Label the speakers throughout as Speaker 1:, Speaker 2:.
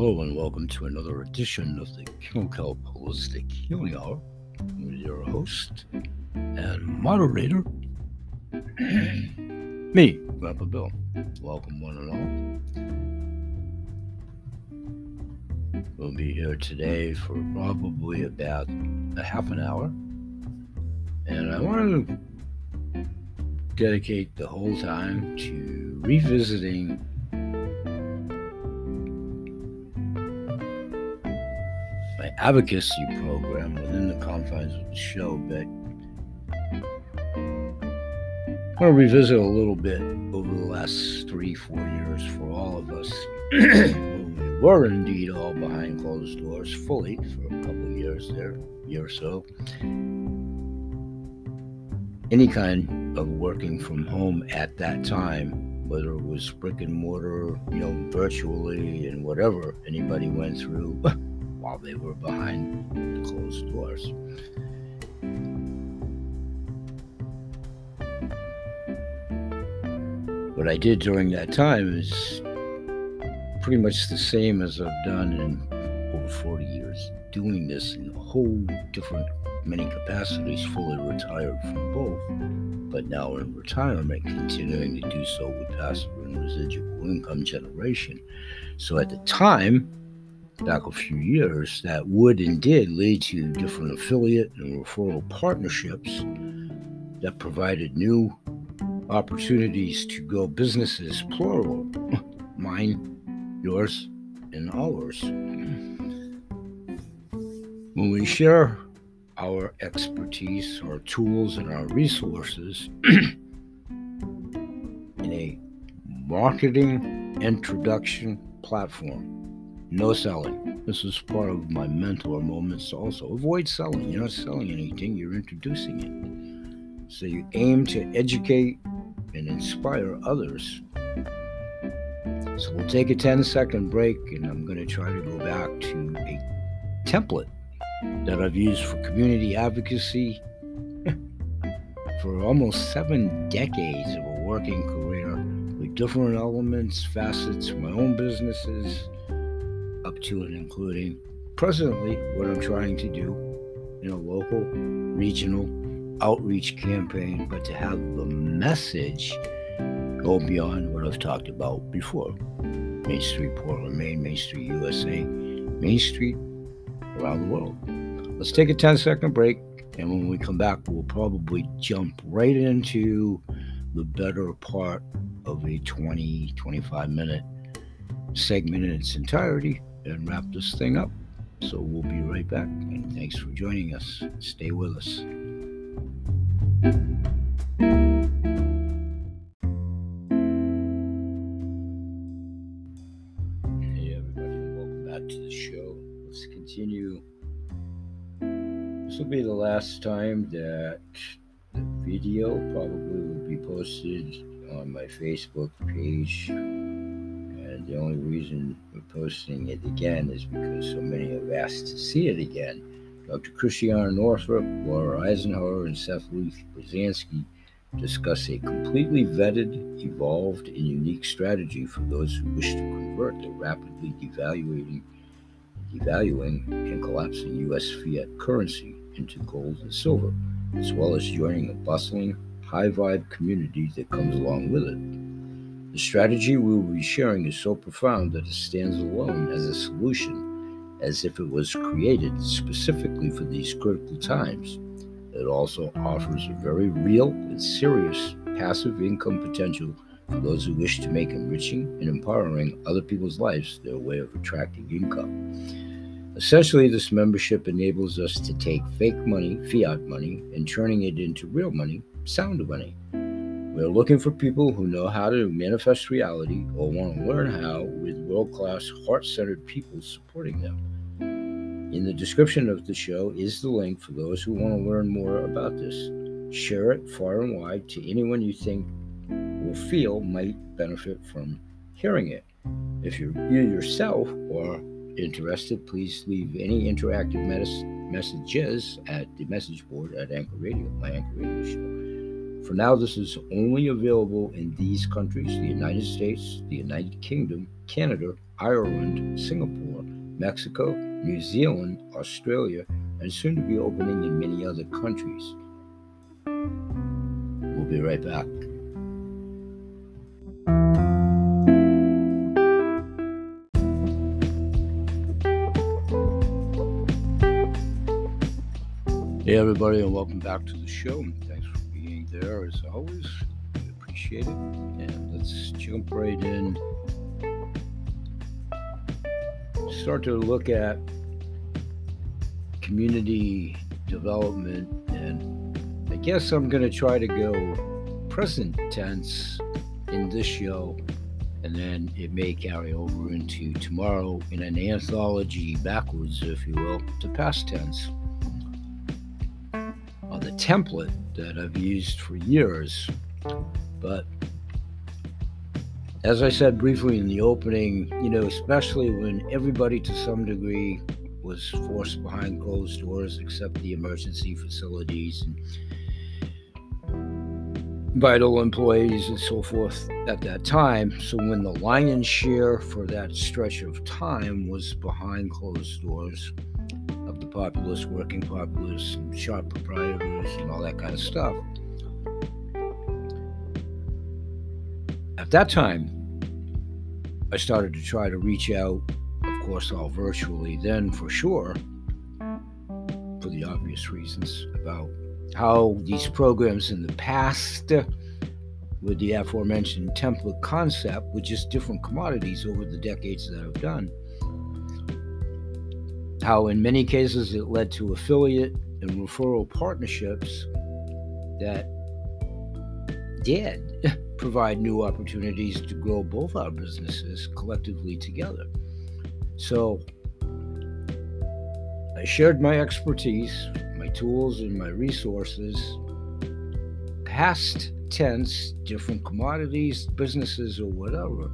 Speaker 1: Hello and welcome to another edition of the Kelp Holistic Healing Hour with your host and moderator, me, Grandpa Bill. Welcome, one and all. We'll be here today for probably about a half an hour, and I want to dedicate the whole time to revisiting advocacy program within the confines of the show, but I want to revisit a little bit over the last three, four years for all of us. we were indeed all behind closed doors fully for a couple of years there, year or so. Any kind of working from home at that time, whether it was brick and mortar, you know, virtually and whatever anybody went through. while they were behind the closed doors. What I did during that time is pretty much the same as I've done in over 40 years, doing this in a whole different, many capacities, fully retired from both, but now in retirement, continuing to do so with passive and residual income generation. So at the time, back a few years that would and did lead to different affiliate and referral partnerships that provided new opportunities to grow businesses, plural, mine, yours, and ours. When we share our expertise, our tools, and our resources in a marketing introduction platform no selling. This is part of my mentor moments also. Avoid selling. You're not selling anything, you're introducing it. So you aim to educate and inspire others. So we'll take a 10 second break and I'm going to try to go back to a template that I've used for community advocacy for almost seven decades of a working career with different elements, facets, my own businesses up to and including presently what I'm trying to do in a local, regional outreach campaign, but to have the message go beyond what I've talked about before. Main Street, Portland, Maine, Main Street, USA, Main Street around the world. Let's take a 10 second break, and when we come back, we'll probably jump right into the better part of a 20 25 minute segment in its entirety and wrap this thing up. So we'll be right back. And thanks for joining us. Stay with us. Hey, everybody, welcome back to the show. Let's continue. This will be the last time that the video probably will be posted on my Facebook page the only reason we're posting it again is because so many have asked to see it again. Dr. Christiane Northrup, Laura Eisenhower, and Seth Leaf Pruzansky discuss a completely vetted, evolved, and unique strategy for those who wish to convert the rapidly devaluating, devaluing and collapsing U.S. fiat currency into gold and silver, as well as joining a bustling, high vibe community that comes along with it. The strategy we will be sharing is so profound that it stands alone as a solution, as if it was created specifically for these critical times. It also offers a very real and serious passive income potential for those who wish to make enriching and empowering other people's lives their way of attracting income. Essentially, this membership enables us to take fake money, fiat money, and turning it into real money, sound money. We're looking for people who know how to manifest reality or want to learn how with world class, heart centered people supporting them. In the description of the show is the link for those who want to learn more about this. Share it far and wide to anyone you think will feel might benefit from hearing it. If you're, you yourself are interested, please leave any interactive mes- messages at the message board at Anchor Radio, my Anchor Radio show. For now, this is only available in these countries the United States, the United Kingdom, Canada, Ireland, Singapore, Mexico, New Zealand, Australia, and soon to be opening in many other countries. We'll be right back. Hey, everybody, and welcome back to the show. There as always. We appreciate it. And let's jump right in. Start to look at community development, and I guess I'm going to try to go present tense in this show, and then it may carry over into tomorrow in an anthology backwards, if you will, to past tense template that I've used for years. But as I said briefly in the opening, you know, especially when everybody to some degree was forced behind closed doors except the emergency facilities and vital employees and so forth at that time. So when the lion's share for that stretch of time was behind closed doors, of the populace, working populace, shop proprietors, and all that kind of stuff. At that time, I started to try to reach out, of course, all virtually, then for sure, for the obvious reasons, about how these programs in the past, with the aforementioned template concept, with just different commodities over the decades that I've done, how in many cases it led to affiliate and referral partnerships that did provide new opportunities to grow both our businesses collectively together. So I shared my expertise, my tools, and my resources, past tense, different commodities, businesses, or whatever.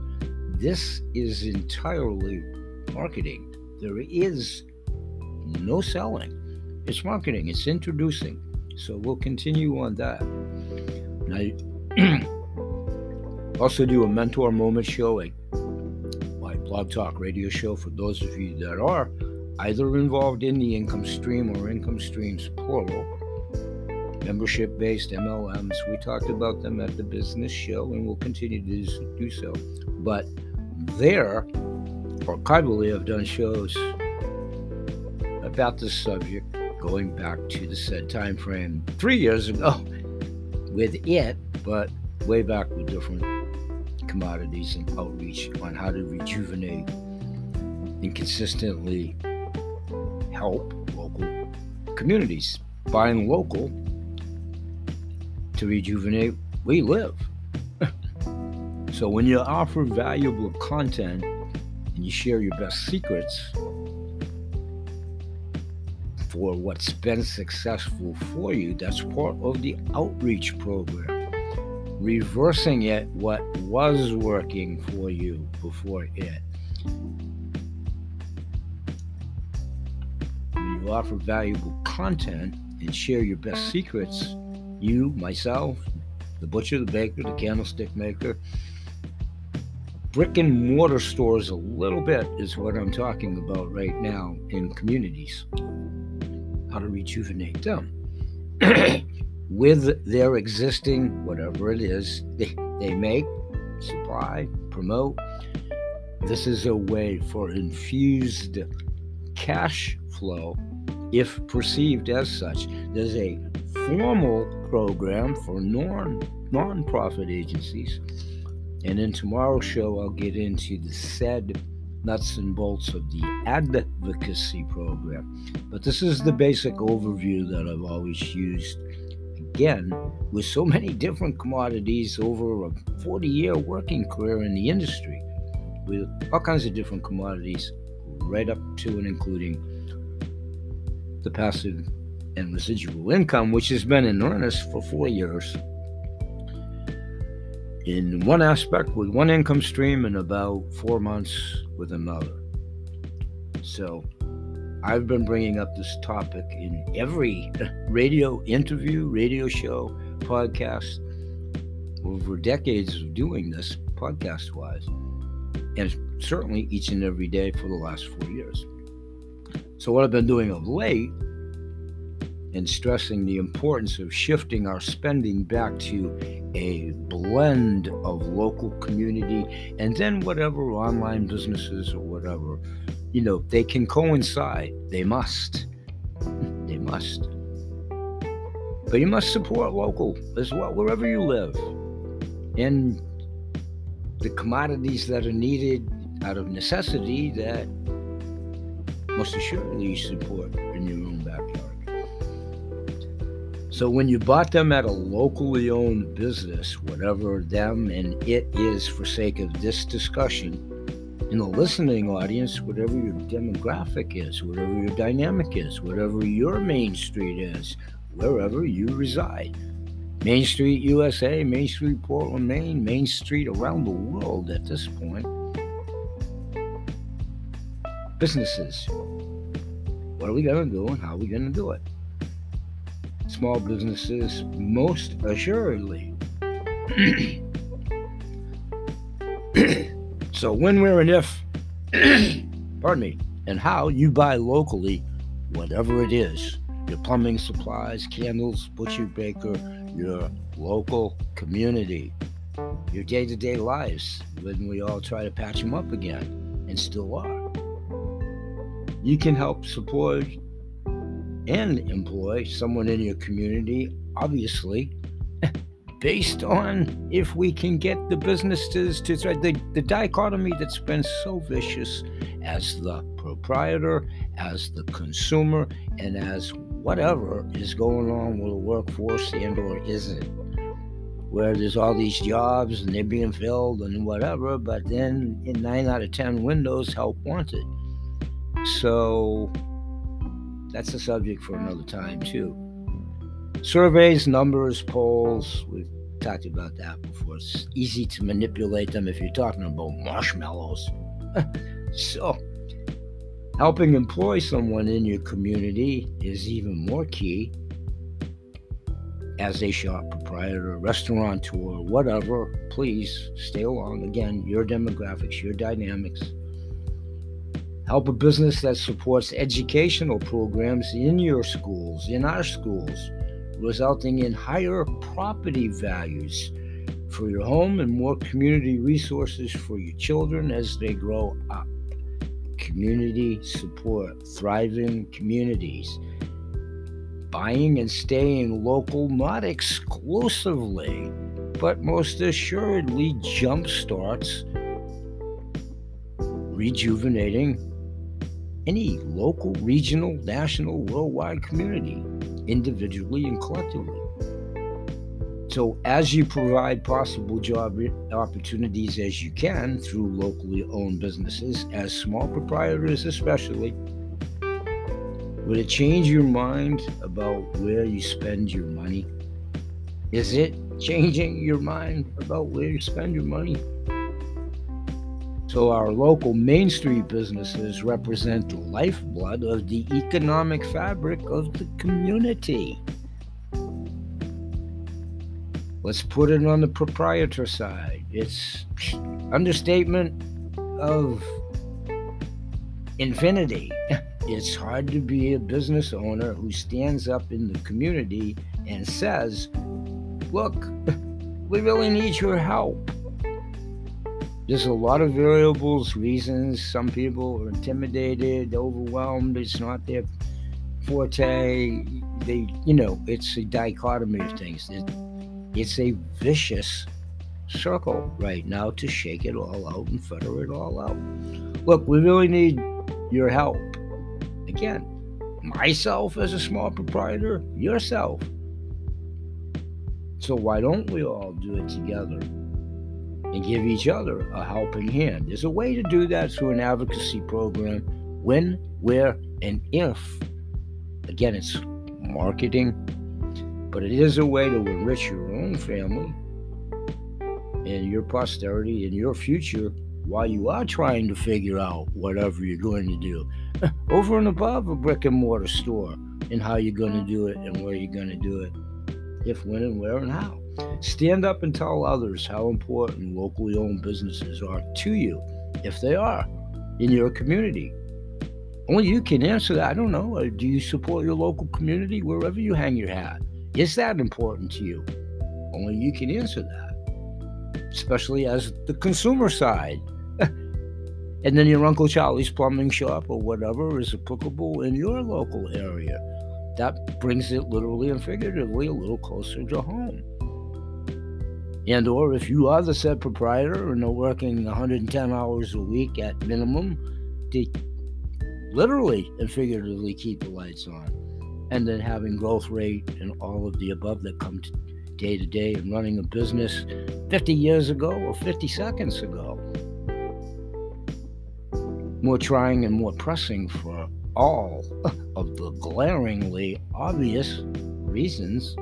Speaker 1: This is entirely marketing. There is no selling. It's marketing, it's introducing. So we'll continue on that. I also do a mentor moment showing my blog talk radio show for those of you that are either involved in the income stream or income streams plural membership based MLMs. We talked about them at the business show and we'll continue to do so. But there, archivally, I've done shows about this subject going back to the said time frame three years ago with it, but way back with different commodities and outreach on how to rejuvenate and consistently help local communities. Buying local to rejuvenate, we live. so when you offer valuable content and you share your best secrets, for what's been successful for you. That's part of the outreach program. Reversing it, what was working for you before it. When you offer valuable content and share your best secrets, you, myself, the butcher, the baker, the candlestick maker, brick and mortar stores a little bit is what I'm talking about right now in communities how to rejuvenate them with their existing, whatever it is they, they make, supply, promote. This is a way for infused cash flow if perceived as such. There's a formal program for non nonprofit agencies. And in tomorrow's show, I'll get into the said nuts and bolts of the advocacy program. But this is the basic overview that I've always used. Again, with so many different commodities over a 40 year working career in the industry, with all kinds of different commodities, right up to and including the passive and residual income, which has been in earnest for four years in one aspect with one income stream and about four months with another. So I've been bringing up this topic in every radio interview, radio show, podcast over decades of doing this podcast wise. and certainly each and every day for the last four years. So, what I've been doing of late and stressing the importance of shifting our spending back to a blend of local community and then whatever online businesses or whatever, you know, they can coincide. They must. They must. But you must support local as well, wherever you live. And the commodities that are needed out of necessity that most assuredly you support in your own. So when you bought them at a locally owned business, whatever them and it is for sake of this discussion, in the listening audience, whatever your demographic is, whatever your dynamic is, whatever your main street is, wherever you reside. Main Street USA, Main Street Portland, Maine, Main Street around the world at this point. Businesses. What are we going to do and how are we going to do it? Small businesses most assuredly. so, when, where, and if, pardon me, and how you buy locally, whatever it is your plumbing supplies, candles, butcher, baker, your local community, your day to day lives when we all try to patch them up again and still are. You can help support and employ someone in your community, obviously, based on if we can get the businesses to thread the, the dichotomy that's been so vicious as the proprietor, as the consumer, and as whatever is going on with the workforce and or isn't. Where there's all these jobs and they're being filled and whatever, but then in nine out of ten windows, help wanted. So that's a subject for another time, too. Surveys, numbers, polls, we've talked about that before. It's easy to manipulate them if you're talking about marshmallows. so, helping employ someone in your community is even more key as a shop proprietor, restaurateur, whatever. Please stay along. Again, your demographics, your dynamics Help a business that supports educational programs in your schools, in our schools, resulting in higher property values for your home and more community resources for your children as they grow up. Community support, thriving communities. Buying and staying local, not exclusively, but most assuredly jumpstarts rejuvenating any local, regional, national, worldwide community, individually and collectively. So, as you provide possible job opportunities as you can through locally owned businesses, as small proprietors especially, would it change your mind about where you spend your money? Is it changing your mind about where you spend your money? So, our local Main Street businesses represent the lifeblood of the economic fabric of the community. Let's put it on the proprietor side. It's understatement of infinity. It's hard to be a business owner who stands up in the community and says, Look, we really need your help there's a lot of variables, reasons. Some people are intimidated, overwhelmed. It's not their forte. They, you know, it's a dichotomy of things. It, it's a vicious circle right now to shake it all out and feather it all out. Look, we really need your help. Again, myself as a small proprietor, yourself. So why don't we all do it together? And give each other a helping hand. There's a way to do that through an advocacy program when, where, and if. Again, it's marketing, but it is a way to enrich your own family and your posterity and your future while you are trying to figure out whatever you're going to do over and above a brick and mortar store and how you're going to do it and where you're going to do it, if, when, and where, and how. Stand up and tell others how important locally owned businesses are to you if they are in your community. Only you can answer that. I don't know. Uh, do you support your local community wherever you hang your hat? Is that important to you? Only you can answer that, especially as the consumer side. and then your Uncle Charlie's plumbing shop or whatever is applicable in your local area. That brings it literally and figuratively a little closer to home. And or if you are the said proprietor and are working 110 hours a week at minimum to literally and figuratively keep the lights on and then having growth rate and all of the above that come day to day and running a business 50 years ago or 50 seconds ago. More trying and more pressing for all of the glaringly obvious reasons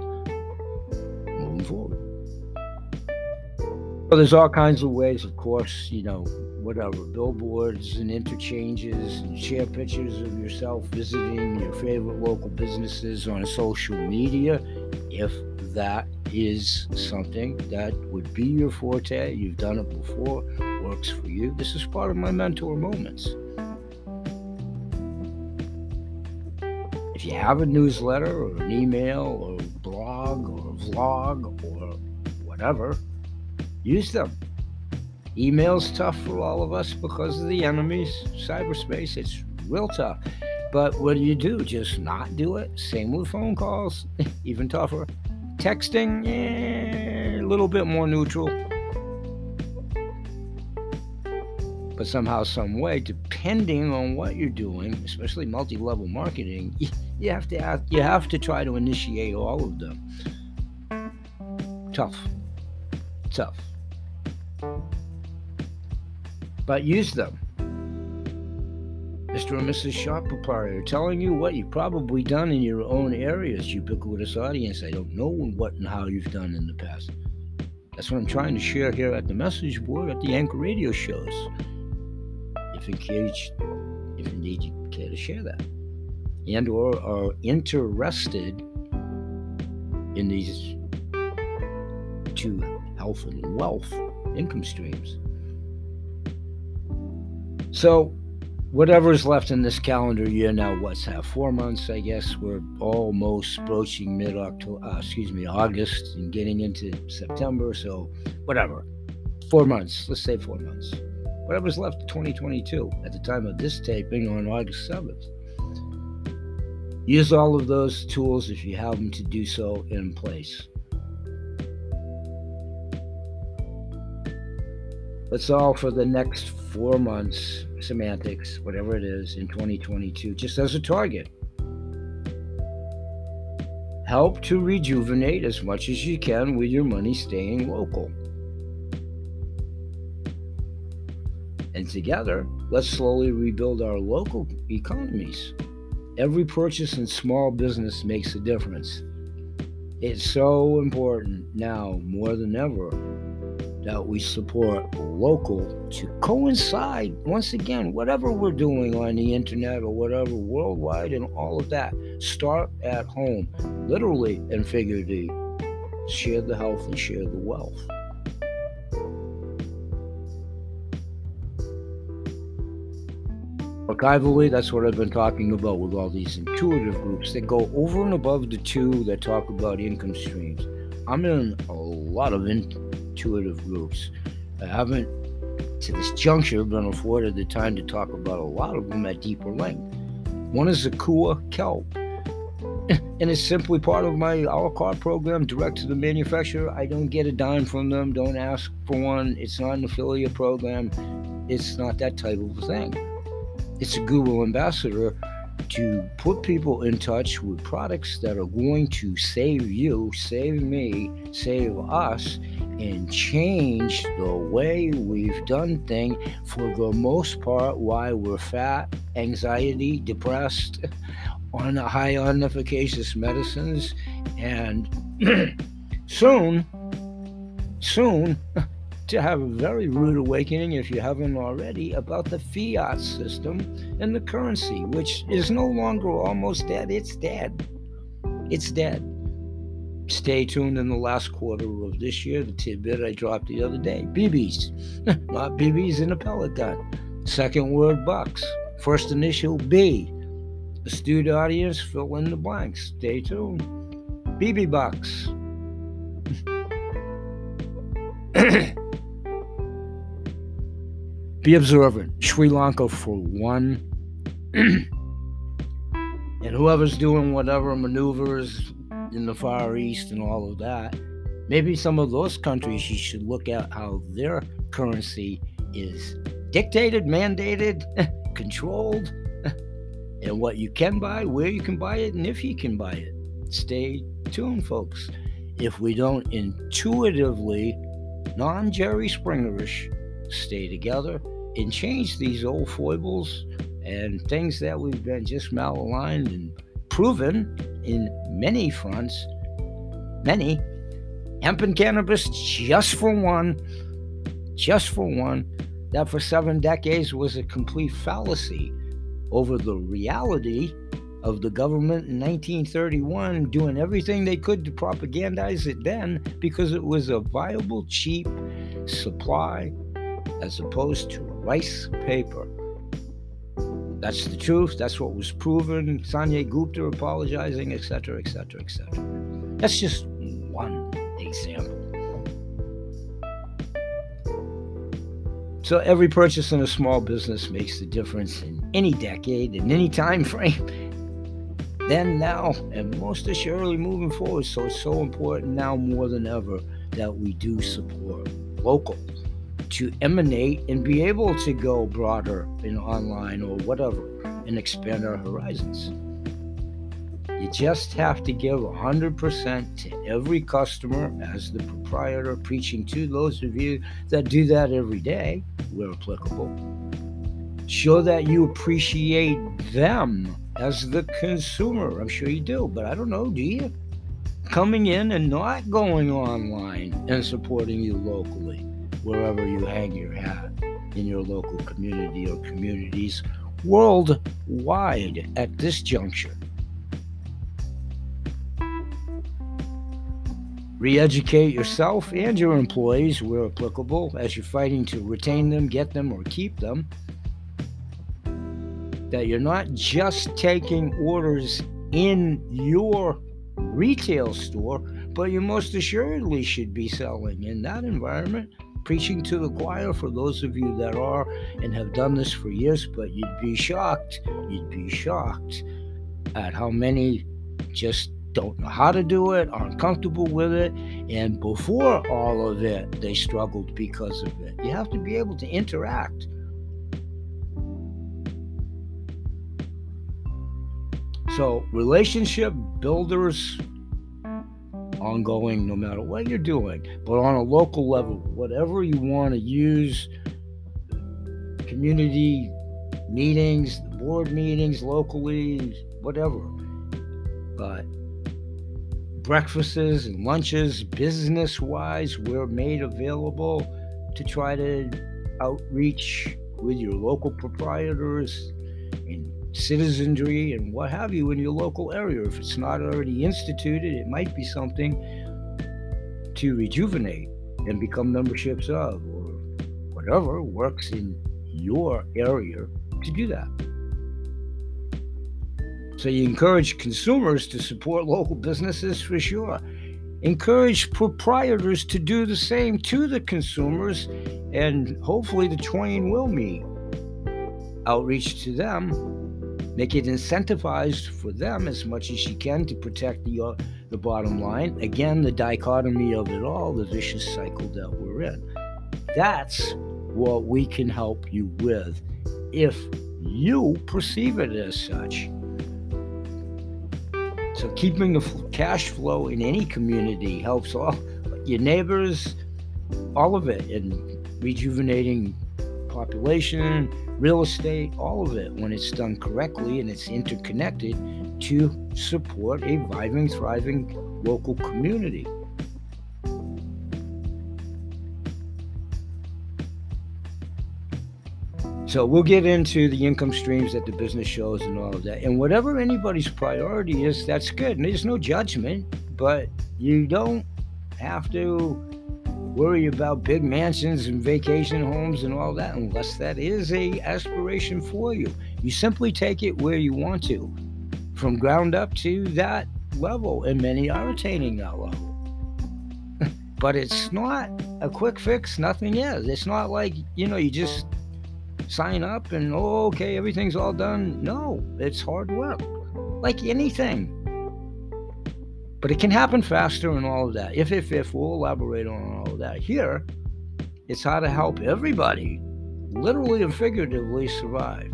Speaker 1: Well, there's all kinds of ways, of course, you know, whatever, billboards and interchanges and share pictures of yourself visiting your favorite local businesses on social media. If that is something that would be your forte, you've done it before, works for you, this is part of my mentor moments. If you have a newsletter or an email or blog or vlog or whatever, use them. Email's tough for all of us because of the enemies. Cyberspace, it's real tough. But what do you do? Just not do it? Same with phone calls, even tougher. Texting, eh, a little bit more neutral. But somehow, some way, depending on what you're doing, especially multi-level marketing, you have to have, you have to try to initiate all of them. Tough, tough but use them. Mr. and Mrs. Shop Proprietor telling you what you've probably done in your own areas, ubiquitous audience. I don't know what and how you've done in the past. That's what I'm trying to share here at the message board at the Anchor Radio shows. If engaged, if indeed you care to share that, and or are interested in these two health and wealth income streams. So, whatever is left in this calendar year now, what's that? Four months, I guess. We're almost broaching mid October, uh, excuse me, August and getting into September. So, whatever. Four months. Let's say four months. Whatever's left of 2022 at the time of this taping on August 7th. Use all of those tools if you have them to do so in place. Let's all for the next four months, semantics, whatever it is, in 2022, just as a target. Help to rejuvenate as much as you can with your money staying local. And together, let's slowly rebuild our local economies. Every purchase in small business makes a difference. It's so important now more than ever that we support local to coincide once again whatever we're doing on the internet or whatever worldwide and all of that. Start at home literally and figuratively. Share the health and share the wealth. Archivally that's what i've been talking about with all these intuitive groups that go over and above the two that talk about income streams. I'm in a lot of in- intuitive groups. I haven't, to this juncture, been afforded the time to talk about a lot of them at deeper length. One is the Kua Kelp, and it's simply part of my la carte program direct to the manufacturer. I don't get a dime from them, don't ask for one. It's not an affiliate program, it's not that type of thing. It's a goodwill ambassador to put people in touch with products that are going to save you, save me, save us, and change the way we've done things for the most part why we're fat, anxiety, depressed, on high on efficacious medicines, and soon, soon, to have a very rude awakening, if you haven't already, about the fiat system and the currency, which is no longer almost dead. It's dead. It's dead. Stay tuned in the last quarter of this year. The tidbit I dropped the other day BBs, not BBs in a pellet gun. Second word bucks. First initial B. Astute audience, fill in the blanks. Stay tuned. BB bucks. Be observant. Sri Lanka for one. and whoever's doing whatever maneuvers in the Far East and all of that, maybe some of those countries you should look at how their currency is dictated, mandated, controlled, and what you can buy, where you can buy it, and if you can buy it. Stay tuned, folks. If we don't intuitively, non Jerry Springerish, stay together and change these old foibles and things that we've been just malaligned and proven in many fronts, many, hemp and cannabis just for one, just for one, that for seven decades was a complete fallacy over the reality of the government in 1931 doing everything they could to propagandize it then because it was a viable, cheap supply as opposed to rice paper. That's the truth. That's what was proven. Sanjay Gupta apologizing, etc., etc., etc. That's just one example. So every purchase in a small business makes the difference in any decade, in any time frame. Then, now, and most assuredly moving forward. So it's so important now more than ever that we do support local to emanate and be able to go broader in online or whatever and expand our horizons. You just have to give 100% to every customer as the proprietor, preaching to those of you that do that every day, where applicable. Show that you appreciate them as the consumer. I'm sure you do, but I don't know, do you? Coming in and not going online and supporting you locally wherever you hang your hat in your local community or communities worldwide at this juncture. Re educate yourself and your employees where applicable as you're fighting to retain them, get them, or keep them. That you're not just taking orders in your retail store, but you most assuredly should be selling in that environment preaching to the choir for those of you that are and have done this for years, but you'd be shocked, you'd be shocked at how many just don't know how to do it, aren't comfortable with it, and before all of it, they struggled because of it. You have to be able to interact. So, relationship builders ongoing no matter what you're doing. But on a local level, whatever you want to use, community meetings, board meetings locally, whatever. But breakfasts and lunches, business wise, we're made available to try to outreach with your local proprietors citizenry and what have you in your local area. If it's not already instituted, it might be something to rejuvenate and become memberships of, or whatever works in your area to do that. So you encourage consumers to support local businesses for sure. Encourage proprietors to do the same to the consumers, and hopefully the twain will meet. Outreach to them Make it incentivized for them as much as you can to protect the, uh, the bottom line. Again, the dichotomy of it all, the vicious cycle that we're in. That's what we can help you with if you perceive it as such. So, keeping the cash flow in any community helps all your neighbors, all of it, and rejuvenating population, real estate, all of it, when it's done correctly and it's interconnected to support a vibrant, thriving local community. So we'll get into the income streams that the business shows and all of that. And whatever anybody's priority is, that's good. And there's no judgment. but you don't have to worry about big mansions and vacation homes and all that unless that is a aspiration for you. You simply take it where you want to, from ground up to that level, and many are attaining that level. but it's not a quick fix, nothing is. It's not like, you know, you just sign up and oh, okay, everything's all done. No, it's hard work, like anything. But it can happen faster and all of that. If, if, if, we'll elaborate on all of that. Here, it's how to help everybody, literally and figuratively, survive.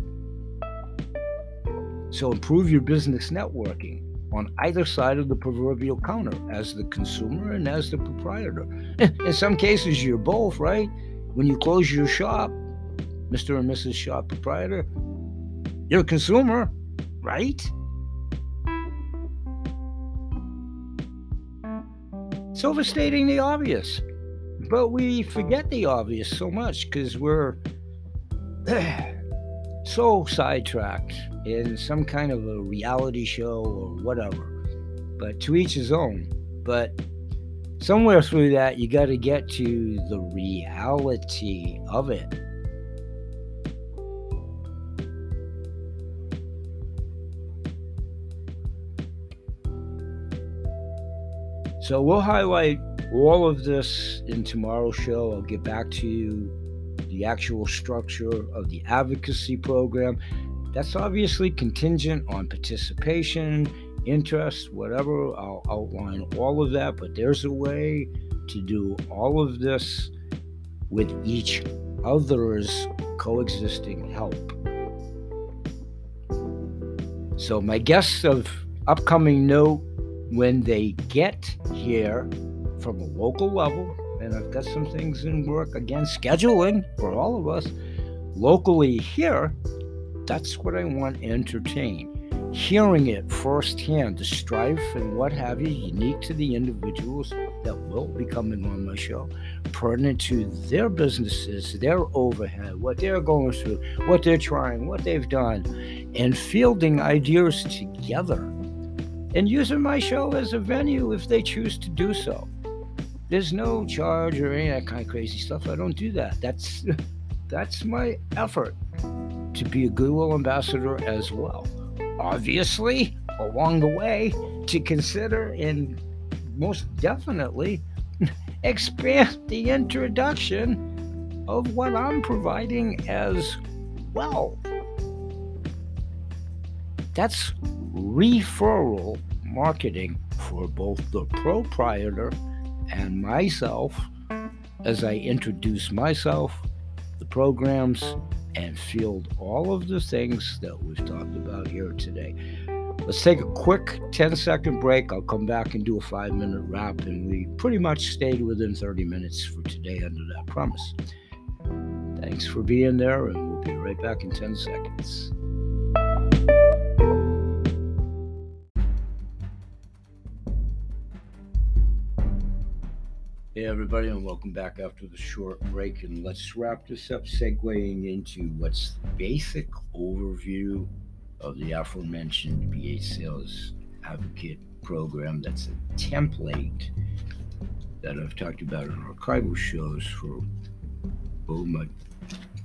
Speaker 1: So improve your business networking on either side of the proverbial counter as the consumer and as the proprietor. In some cases, you're both, right? When you close your shop, Mr. and Mrs. Shop proprietor, you're a consumer, right? It's overstating the obvious. But we forget the obvious so much because we're so sidetracked in some kind of a reality show or whatever. But to each his own. But somewhere through that, you got to get to the reality of it. So we'll highlight all of this in tomorrow's show. I'll get back to you the actual structure of the advocacy program. That's obviously contingent on participation, interest, whatever. I'll outline all of that, but there's a way to do all of this with each other's coexisting help. So, my guests of upcoming note when they get here from a local level, and I've got some things in work again, scheduling for all of us locally here, that's what I want to entertain. Hearing it firsthand, the strife and what have you, unique to the individuals that will be coming on my show, pertinent to their businesses, their overhead, what they're going through, what they're trying, what they've done, and fielding ideas together and using my show as a venue if they choose to do so. There's no charge or any of that kind of crazy stuff. I don't do that. That's that's my effort to be a goodwill ambassador as well. Obviously, along the way, to consider and most definitely expand the introduction of what I'm providing as well. That's referral marketing for both the proprietor and myself as I introduce myself, the programs, and field all of the things that we've talked about here today. Let's take a quick 10 second break. I'll come back and do a five minute wrap, and we pretty much stayed within 30 minutes for today under that promise. Thanks for being there, and we'll be right back in 10 seconds. Hey, everybody, and welcome back after the short break. And let's wrap this up, segueing into what's the basic overview of the aforementioned BA Sales Advocate program. That's a template that I've talked about in archival shows for oh my,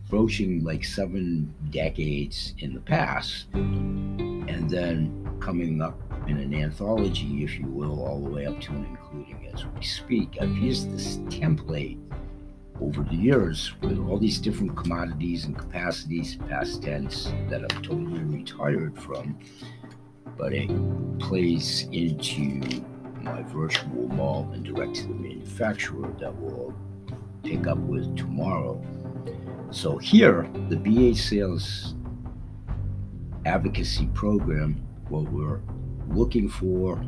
Speaker 1: approaching like seven decades in the past, and then coming up in an anthology, if you will, all the way up to and including as we speak. I've used this template over the years with all these different commodities and capacities, past tense, that I'm totally retired from, but it plays into my virtual mall and direct to the manufacturer that we'll pick up with tomorrow. So here, the BA Sales Advocacy Program, what we're looking for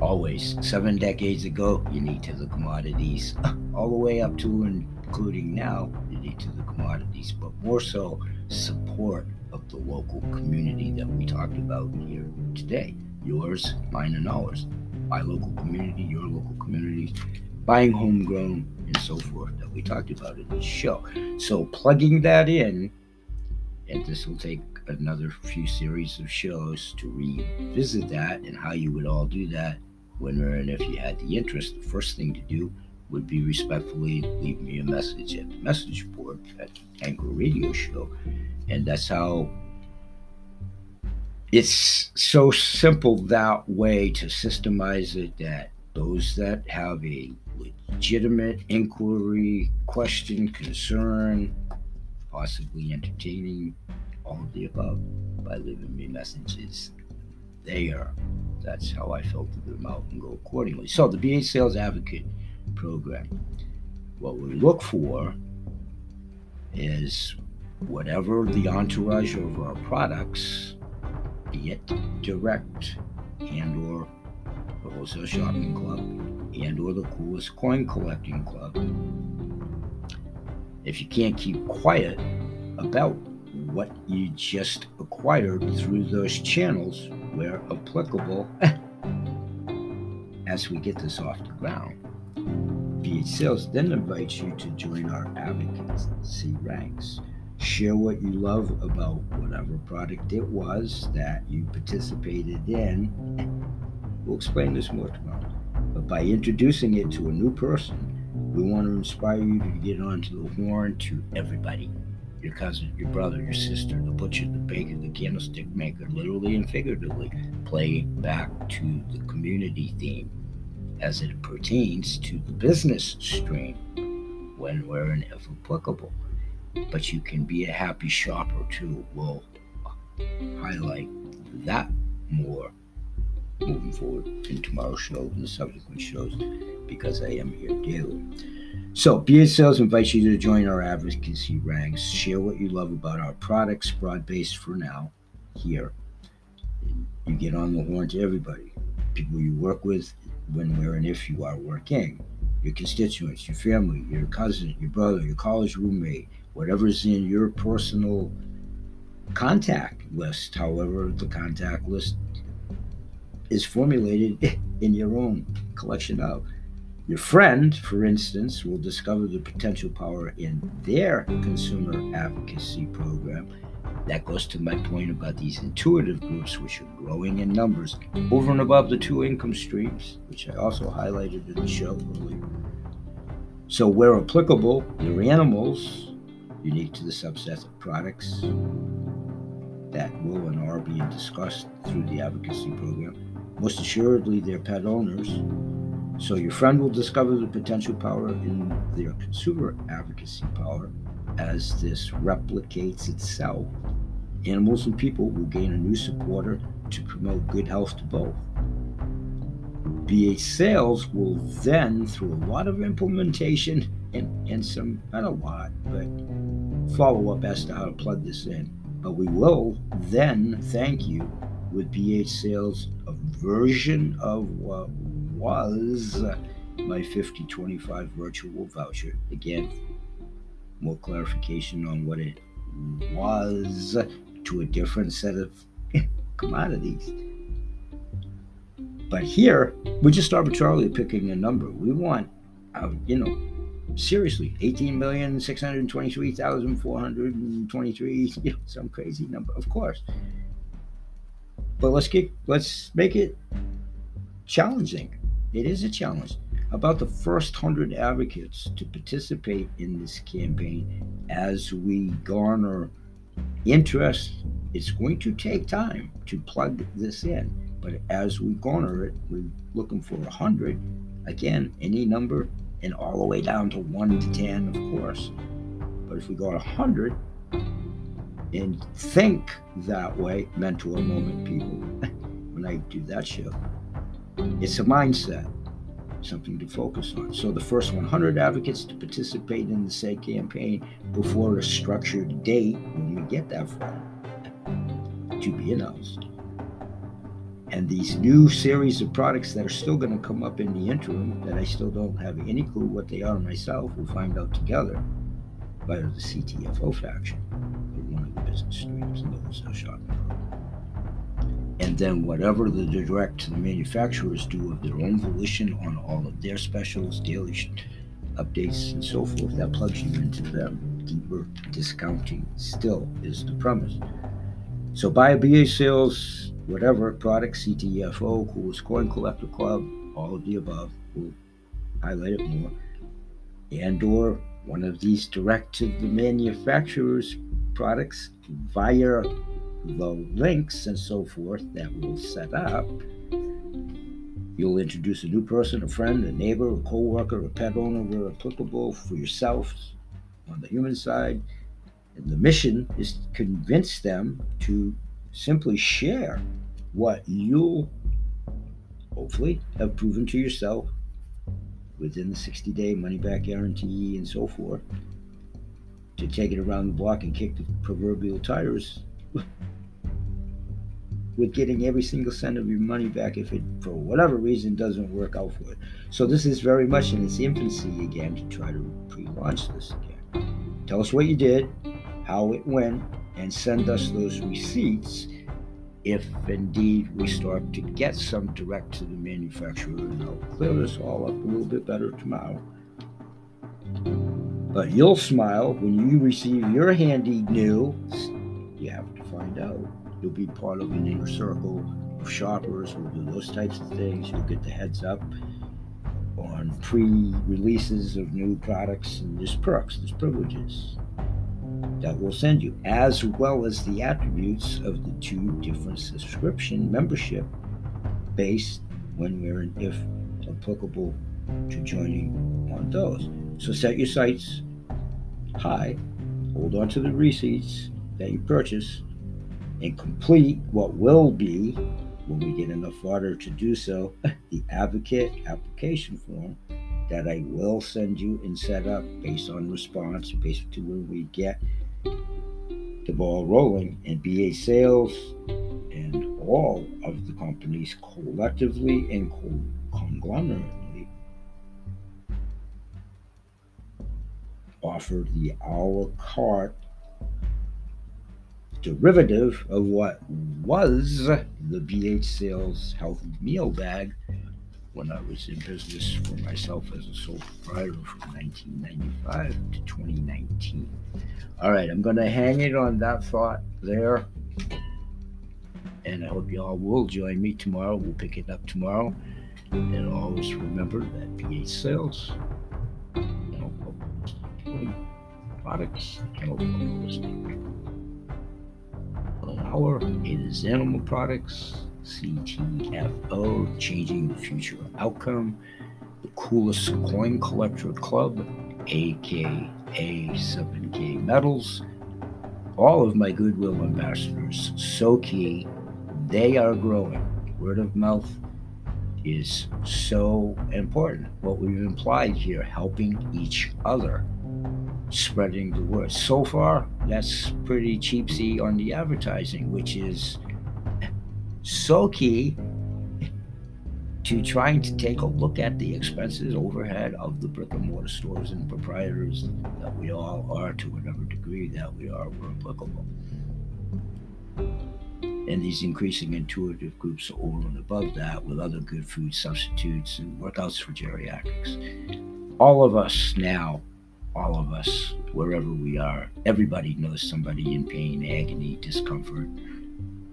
Speaker 1: always. Seven decades ago unique to the commodities. All the way up to including now unique to the commodities. But more so support of the local community that we talked about here today. Yours mine and ours. My local community your local community buying homegrown and so forth that we talked about in this show. So plugging that in and this will take another few series of shows to revisit that and how you would all do that when and if you had the interest, the first thing to do would be respectfully leave me a message at the message board at Anchor Radio Show. And that's how it's so simple that way to systemize it that those that have a legitimate inquiry, question, concern, possibly entertaining, all of the above by leaving me messages there. That's how I filter them out and go accordingly. So the BH Sales Advocate program, what we look for is whatever the entourage of our products, be it direct and or the wholesale shopping club and or the coolest coin collecting club. If you can't keep quiet about what you just acquired through those channels where applicable as we get this off the ground. BH Sales then invites you to join our advocacy ranks. Share what you love about whatever product it was that you participated in. We'll explain this more tomorrow. But by introducing it to a new person, we want to inspire you to get onto the horn to everybody your cousin, your brother, your sister, the butcher, the baker, the candlestick maker, literally and figuratively, play back to the community theme as it pertains to the business stream when, where, and if applicable. But you can be a happy shopper too. We'll highlight that more moving forward in tomorrow's show and the subsequent shows because I am here daily. So, BH Sales invites you to join our advocacy ranks. Share what you love about our products, broad based for now, here. You get on the horn to everybody people you work with, when, where, and if you are working, your constituents, your family, your cousin, your brother, your college roommate, whatever's in your personal contact list, however, the contact list is formulated in your own collection of. Your friend, for instance, will discover the potential power in their consumer advocacy program. That goes to my point about these intuitive groups, which are growing in numbers over and above the two income streams, which I also highlighted in the show earlier. So, where applicable, they're animals unique to the subset of products that will and are being discussed through the advocacy program. Most assuredly, they're pet owners so your friend will discover the potential power in their consumer advocacy power as this replicates itself. Animals and people will gain a new supporter to promote good health to both. BH Sales will then, through a lot of implementation and, and some, not a lot, but follow up as to how to plug this in. But we will then thank you with BH Sales a version of what was my 5025 virtual voucher. Again, more clarification on what it was to a different set of commodities. But here, we're just arbitrarily picking a number. We want, uh, you know, seriously, 18,623,423, you know, some crazy number, of course. But let's get, let's make it challenging. It is a challenge. About the first hundred advocates to participate in this campaign as we garner interest. It's going to take time to plug this in, but as we garner it, we're looking for a hundred. Again, any number, and all the way down to one to ten, of course. But if we go a hundred, and think that way, mentor moment people, when I do that show, it's a mindset, something to focus on. So the first 100 advocates to participate in the said campaign before a structured date when we get that far to be announced. And these new series of products that are still going to come up in the interim that I still don't have any clue what they are myself, we'll find out together by the CTFO faction, one of the business streams in the wholesale shopping and then whatever the direct the manufacturers do of their own volition on all of their specials, daily updates, and so forth, that plugs you into them. Deeper discounting still is the premise. So buy a BH sales, whatever product, CTFO, Coolest Coin Collector Club, all of the above. We'll highlight it more. And or one of these direct to the manufacturer's products via the links and so forth that we'll set up. You'll introduce a new person, a friend, a neighbor, a co-worker, a pet owner where applicable for yourself on the human side. And the mission is to convince them to simply share what you'll hopefully have proven to yourself within the 60 day money back guarantee and so forth to take it around the block and kick the proverbial tires with getting every single cent of your money back if it for whatever reason doesn't work out for it so this is very much in its infancy again to try to pre-launch this again tell us what you did how it went and send us those receipts if indeed we start to get some direct to the manufacturer and I'll clear this all up a little bit better tomorrow. But you'll smile when you receive your handy new. You have to find out. You'll be part of an inner circle of shoppers who'll do those types of things. You'll get the heads up on pre releases of new products, and there's perks, there's privileges that will send you, as well as the attributes of the two different subscription membership based when we're in, if applicable to joining on those. So set your sights high, hold on to the receipts that you purchase, and complete what will be, when we get enough water to do so, the advocate application form that I will send you and set up based on response, based to where we get the ball rolling, and BH Sales and all of the companies collectively and conglomerately offer the a la carte derivative of what was the BH Sales Health Meal Bag when I was in business for myself as a sole proprietor from 1995 to 2019. All right, I'm going to hang it on that thought there. And I hope you all will join me tomorrow. We'll pick it up tomorrow. And always remember that BH sales, products, An hour, it is animal products CTFO, Changing the Future Outcome, the Coolest Coin Collector Club, aka 7K Metals, all of my Goodwill ambassadors, so key. They are growing. Word of mouth is so important. What we've implied here, helping each other, spreading the word. So far, that's pretty cheapsy on the advertising, which is so key to trying to take a look at the expenses overhead of the brick and mortar stores and proprietors that we all are to whatever degree that we are were applicable. And these increasing intuitive groups over and above that with other good food substitutes and workouts for geriatrics. All of us now, all of us, wherever we are, everybody knows somebody in pain, agony, discomfort,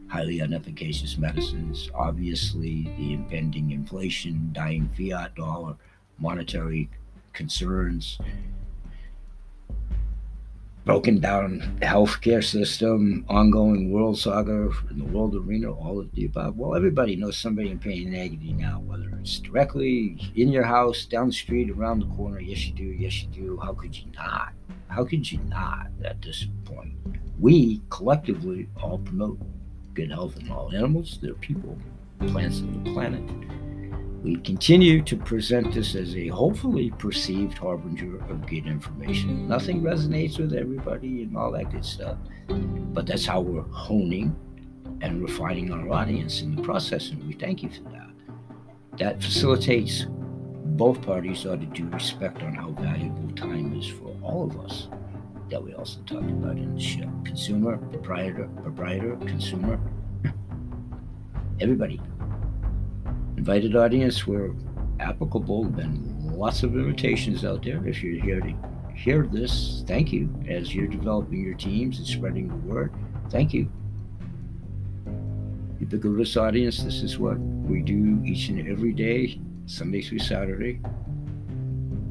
Speaker 1: highly inefficacious medicines, obviously the impending inflation, dying fiat dollar, monetary concerns, broken down healthcare system, ongoing world saga in the world arena, all of the above. Well, everybody knows somebody in pain and agony now, whether it's directly in your house, down the street, around the corner. Yes, you do. Yes, you do. How could you not? How could you not at this point? We collectively all promote good health in all animals, their people, plants, and the planet. We continue to present this as a hopefully perceived harbinger of good information. Nothing resonates with everybody and all that good stuff, but that's how we're honing and refining our audience in the process, and we thank you for that. That facilitates both parties ought to do respect on how valuable time is for all of us that we also talked about in the show. Consumer, proprietor, proprietor, consumer, everybody. Invited audience where applicable, been lots of invitations out there. If you're here to hear this, thank you. As you're developing your teams and spreading the word, thank you. Ubiquitous audience, this is what we do each and every day Sunday through Saturday.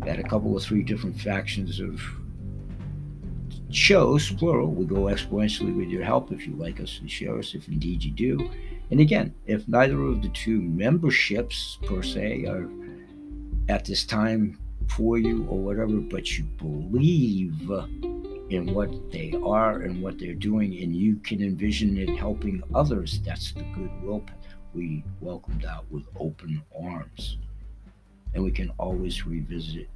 Speaker 1: Had a couple of three different factions of shows, plural. We go exponentially with your help if you like us and share us, if indeed you do. And again, if neither of the two memberships per se are at this time for you or whatever, but you believe in what they are and what they're doing, and you can envision it helping others, that's the goodwill we welcome that with open arms. And we can always revisit it.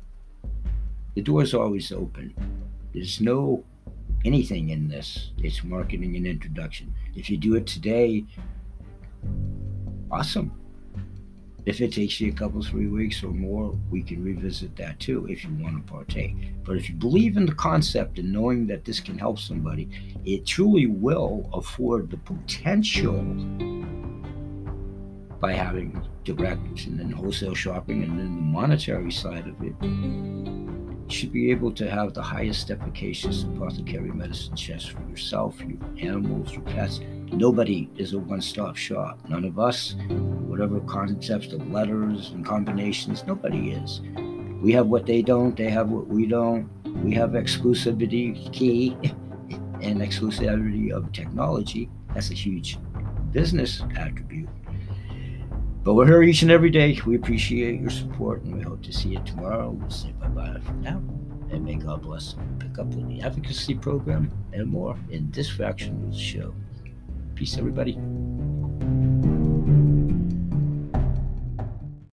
Speaker 1: The door is always open. There's no anything in this. It's marketing and introduction. If you do it today, awesome. If it takes you a couple, three weeks or more, we can revisit that too if you want to partake. But if you believe in the concept and knowing that this can help somebody, it truly will afford the potential by having direct and then wholesale shopping and then the monetary side of it should be able to have the highest efficacious apothecary medicine chest for yourself, your animals, your pets. Nobody is a one stop shop. None of us, whatever concepts of letters and combinations, nobody is. We have what they don't, they have what we don't. We have exclusivity key and exclusivity of technology. That's a huge business attribute. But we're here each and every day. We appreciate your support and we hope to see you tomorrow. We'll say bye bye for now. And may God bless. Pick up with the advocacy program and more in this faction of the show. Peace, everybody.